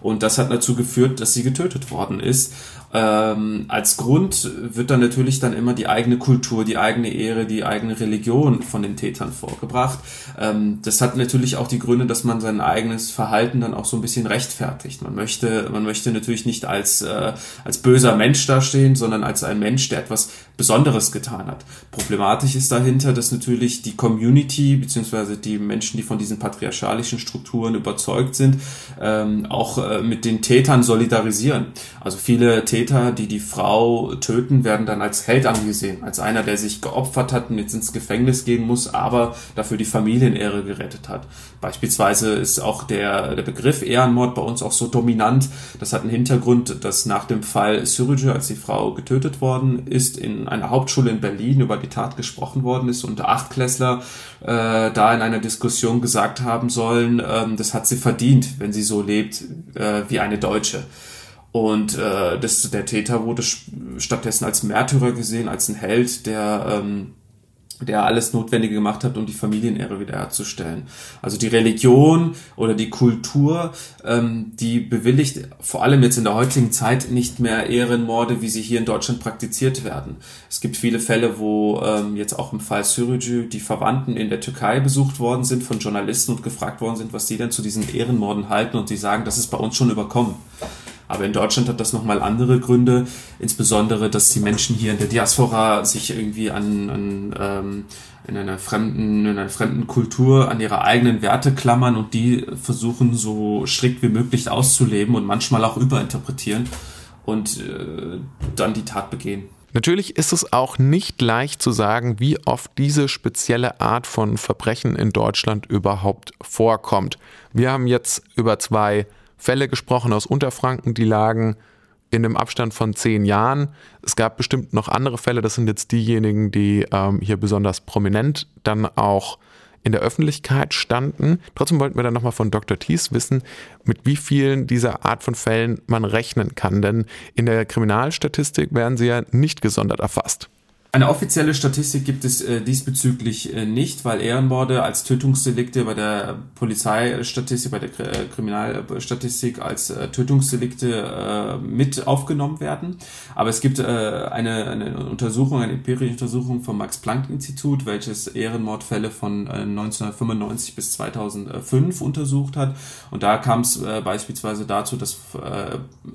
Und das hat dazu geführt, dass sie getötet worden ist. Ähm, als Grund wird dann natürlich dann immer die eigene Kultur, die eigene Ehre, die eigene Religion von den Tätern vorgebracht. Ähm, das hat natürlich auch die Gründe, dass man sein eigenes Verhalten dann auch so ein bisschen rechtfertigt. Man möchte, man möchte natürlich nicht als, äh, als böser Mensch dastehen, sondern als ein Mensch, der etwas Besonderes getan hat. Problematisch ist dahinter, dass natürlich die Community beziehungsweise die Menschen, die von diesen patriarchalischen Strukturen überzeugt sind, ähm, auch äh, mit den Tätern solidarisieren. Also viele Täter Täter, die die Frau töten, werden dann als Held angesehen, als einer, der sich geopfert hat und jetzt ins Gefängnis gehen muss, aber dafür die Familienehre gerettet hat. Beispielsweise ist auch der, der Begriff Ehrenmord bei uns auch so dominant. Das hat einen Hintergrund, dass nach dem Fall Sürücü, als die Frau getötet worden ist, in einer Hauptschule in Berlin über die Tat gesprochen worden ist und Achtklässler äh, da in einer Diskussion gesagt haben sollen, äh, das hat sie verdient, wenn sie so lebt äh, wie eine Deutsche. Und äh, das, der Täter wurde stattdessen als Märtyrer gesehen, als ein Held, der, ähm, der alles Notwendige gemacht hat, um die Familienehre wiederherzustellen. Also die Religion oder die Kultur, ähm, die bewilligt vor allem jetzt in der heutigen Zeit nicht mehr Ehrenmorde, wie sie hier in Deutschland praktiziert werden. Es gibt viele Fälle, wo ähm, jetzt auch im Fall Sürücü die Verwandten in der Türkei besucht worden sind von Journalisten und gefragt worden sind, was die denn zu diesen Ehrenmorden halten und die sagen, das ist bei uns schon überkommen. Aber in Deutschland hat das nochmal andere Gründe, insbesondere, dass die Menschen hier in der Diaspora sich irgendwie an, an ähm, in einer fremden, in einer fremden Kultur an ihre eigenen Werte klammern und die versuchen so strikt wie möglich auszuleben und manchmal auch überinterpretieren und äh, dann die Tat begehen. Natürlich ist es auch nicht leicht zu sagen, wie oft diese spezielle Art von Verbrechen in Deutschland überhaupt vorkommt. Wir haben jetzt über zwei Fälle gesprochen aus Unterfranken, die lagen in einem Abstand von zehn Jahren. Es gab bestimmt noch andere Fälle, das sind jetzt diejenigen, die ähm, hier besonders prominent dann auch in der Öffentlichkeit standen. Trotzdem wollten wir dann nochmal von Dr. Thies wissen, mit wie vielen dieser Art von Fällen man rechnen kann. Denn in der Kriminalstatistik werden sie ja nicht gesondert erfasst. Eine offizielle Statistik gibt es äh, diesbezüglich äh, nicht, weil Ehrenmorde als Tötungsdelikte bei der Polizeistatistik, bei der äh, Kriminalstatistik als Tötungsdelikte mit aufgenommen werden. Aber es gibt eine, eine Untersuchung, eine empirische Untersuchung vom Max-Planck-Institut, welches Ehrenmordfälle von 1995 bis 2005 untersucht hat. Und da kam es beispielsweise dazu, dass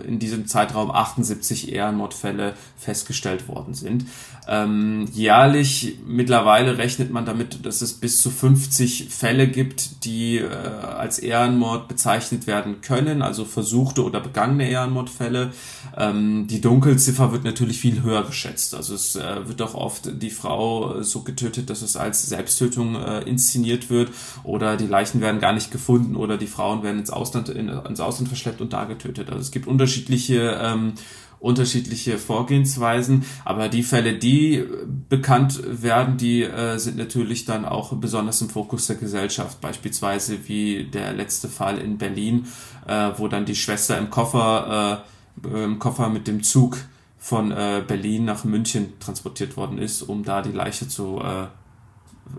in diesem Zeitraum 78 Ehrenmordfälle festgestellt worden sind. Ähm, jährlich mittlerweile rechnet man damit, dass es bis zu 50 Fälle gibt, die äh, als Ehrenmord bezeichnet werden können, also versuchte oder begangene Ehrenmordfälle. Ähm, die Dunkelziffer wird natürlich viel höher geschätzt. Also es äh, wird auch oft die Frau so getötet, dass es als Selbsttötung äh, inszeniert wird oder die Leichen werden gar nicht gefunden oder die Frauen werden ins Ausland, in, ins Ausland verschleppt und da getötet. Also es gibt unterschiedliche ähm, unterschiedliche Vorgehensweisen, aber die Fälle, die bekannt werden, die äh, sind natürlich dann auch besonders im Fokus der Gesellschaft, beispielsweise wie der letzte Fall in Berlin, äh, wo dann die Schwester im Koffer, äh, im Koffer mit dem Zug von äh, Berlin nach München transportiert worden ist, um da die Leiche zu äh,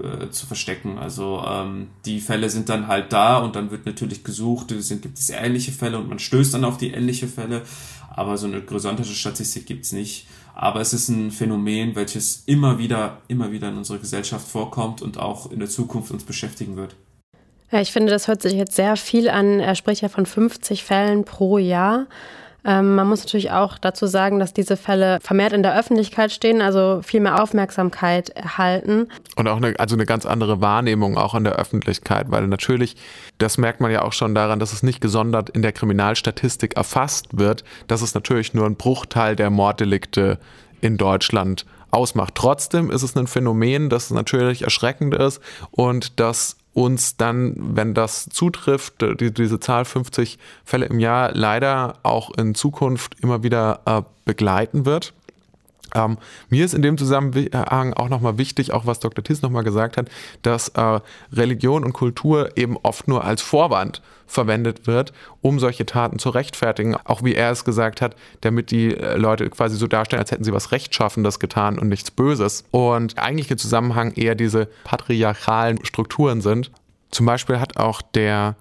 äh, zu verstecken. Also ähm, die Fälle sind dann halt da und dann wird natürlich gesucht, sind, gibt es ähnliche Fälle und man stößt dann auf die ähnliche Fälle aber so eine gesonderte Statistik gibt's nicht. Aber es ist ein Phänomen, welches immer wieder, immer wieder in unserer Gesellschaft vorkommt und auch in der Zukunft uns beschäftigen wird. Ja, ich finde, das hört sich jetzt sehr viel an. Er spricht ja von 50 Fällen pro Jahr. Ähm, man muss natürlich auch dazu sagen, dass diese Fälle vermehrt in der Öffentlichkeit stehen, also viel mehr Aufmerksamkeit erhalten. Und auch eine, also eine ganz andere Wahrnehmung auch in der Öffentlichkeit, weil natürlich, das merkt man ja auch schon daran, dass es nicht gesondert in der Kriminalstatistik erfasst wird, dass es natürlich nur ein Bruchteil der Morddelikte in Deutschland ausmacht. Trotzdem ist es ein Phänomen, das natürlich erschreckend ist und das uns dann, wenn das zutrifft, die, diese Zahl 50 Fälle im Jahr leider auch in Zukunft immer wieder äh, begleiten wird. Ähm, mir ist in dem Zusammenhang auch nochmal wichtig, auch was Dr. Tiss nochmal gesagt hat, dass äh, Religion und Kultur eben oft nur als Vorwand verwendet wird, um solche Taten zu rechtfertigen. Auch wie er es gesagt hat, damit die äh, Leute quasi so darstellen, als hätten sie was Rechtschaffendes getan und nichts Böses. Und eigentlich im Zusammenhang eher diese patriarchalen Strukturen sind. Zum Beispiel hat auch der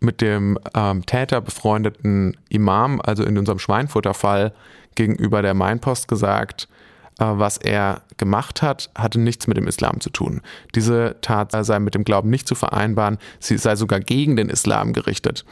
mit dem ähm, Täter befreundeten Imam, also in unserem Schweinfurter-Fall, gegenüber der Mainpost gesagt, äh, was er gemacht hat, hatte nichts mit dem Islam zu tun. Diese Tat sei mit dem Glauben nicht zu vereinbaren, sie sei sogar gegen den Islam gerichtet.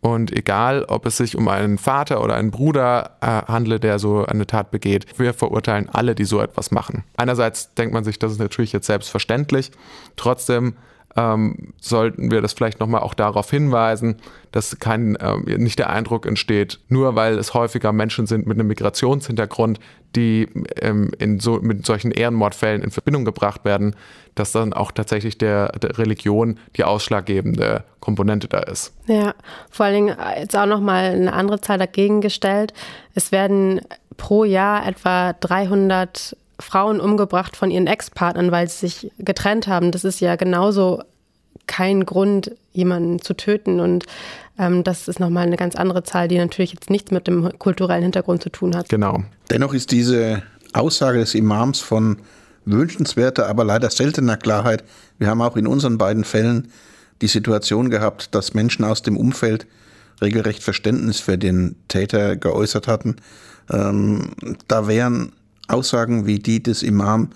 Und egal, ob es sich um einen Vater oder einen Bruder äh, handle, der so eine Tat begeht, wir verurteilen alle, die so etwas machen. Einerseits denkt man sich, das ist natürlich jetzt selbstverständlich. Trotzdem ähm, sollten wir das vielleicht nochmal auch darauf hinweisen, dass kein, äh, nicht der Eindruck entsteht, nur weil es häufiger Menschen sind mit einem Migrationshintergrund, die ähm, in so, mit solchen Ehrenmordfällen in Verbindung gebracht werden, dass dann auch tatsächlich der, der Religion die ausschlaggebende Komponente da ist. Ja, vor allen Dingen jetzt auch nochmal eine andere Zahl dagegen gestellt. Es werden pro Jahr etwa 300 Frauen umgebracht von ihren Ex-Partnern, weil sie sich getrennt haben. Das ist ja genauso kein Grund, jemanden zu töten. Und ähm, das ist nochmal eine ganz andere Zahl, die natürlich jetzt nichts mit dem kulturellen Hintergrund zu tun hat. Genau. Dennoch ist diese Aussage des Imams von wünschenswerter, aber leider seltener Klarheit. Wir haben auch in unseren beiden Fällen die Situation gehabt, dass Menschen aus dem Umfeld regelrecht Verständnis für den Täter geäußert hatten. Ähm, da wären Aussagen wie die des Imam,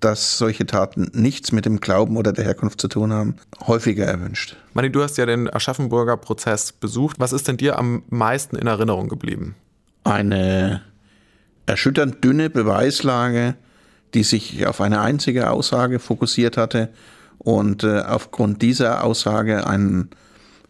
dass solche Taten nichts mit dem Glauben oder der Herkunft zu tun haben, häufiger erwünscht. Mani, du hast ja den Aschaffenburger Prozess besucht. Was ist denn dir am meisten in Erinnerung geblieben? Eine erschütternd dünne Beweislage, die sich auf eine einzige Aussage fokussiert hatte und äh, aufgrund dieser Aussage einen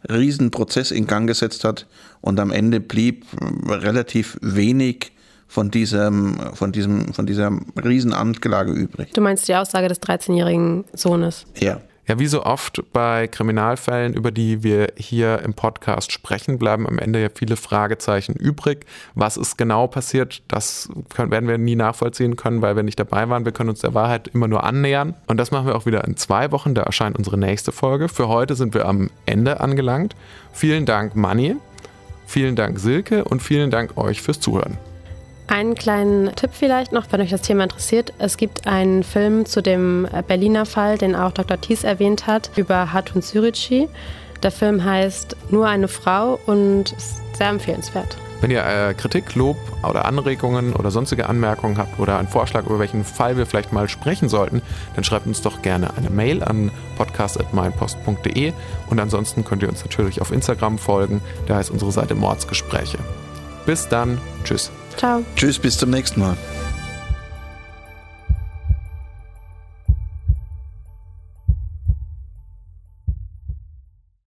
Riesenprozess in Gang gesetzt hat und am Ende blieb relativ wenig von diesem, von diesem, von dieser Riesenanklage übrig. Du meinst die Aussage des 13-jährigen Sohnes? Ja. Ja, wie so oft bei Kriminalfällen, über die wir hier im Podcast sprechen, bleiben am Ende ja viele Fragezeichen übrig. Was ist genau passiert, das können, werden wir nie nachvollziehen können, weil wir nicht dabei waren. Wir können uns der Wahrheit immer nur annähern. Und das machen wir auch wieder in zwei Wochen. Da erscheint unsere nächste Folge. Für heute sind wir am Ende angelangt. Vielen Dank, Manni. Vielen Dank, Silke. Und vielen Dank euch fürs Zuhören. Einen kleinen Tipp vielleicht noch, wenn euch das Thema interessiert. Es gibt einen Film zu dem Berliner Fall, den auch Dr. Thies erwähnt hat, über Hatun Sürüci. Der Film heißt Nur eine Frau und ist sehr empfehlenswert. Wenn ihr äh, Kritik, Lob oder Anregungen oder sonstige Anmerkungen habt oder einen Vorschlag, über welchen Fall wir vielleicht mal sprechen sollten, dann schreibt uns doch gerne eine Mail an podcast.meinpost.de und ansonsten könnt ihr uns natürlich auf Instagram folgen. Da heißt unsere Seite Mordsgespräche. Bis dann. Tschüss. Ciao. Tschüss, bis zum nächsten Mal.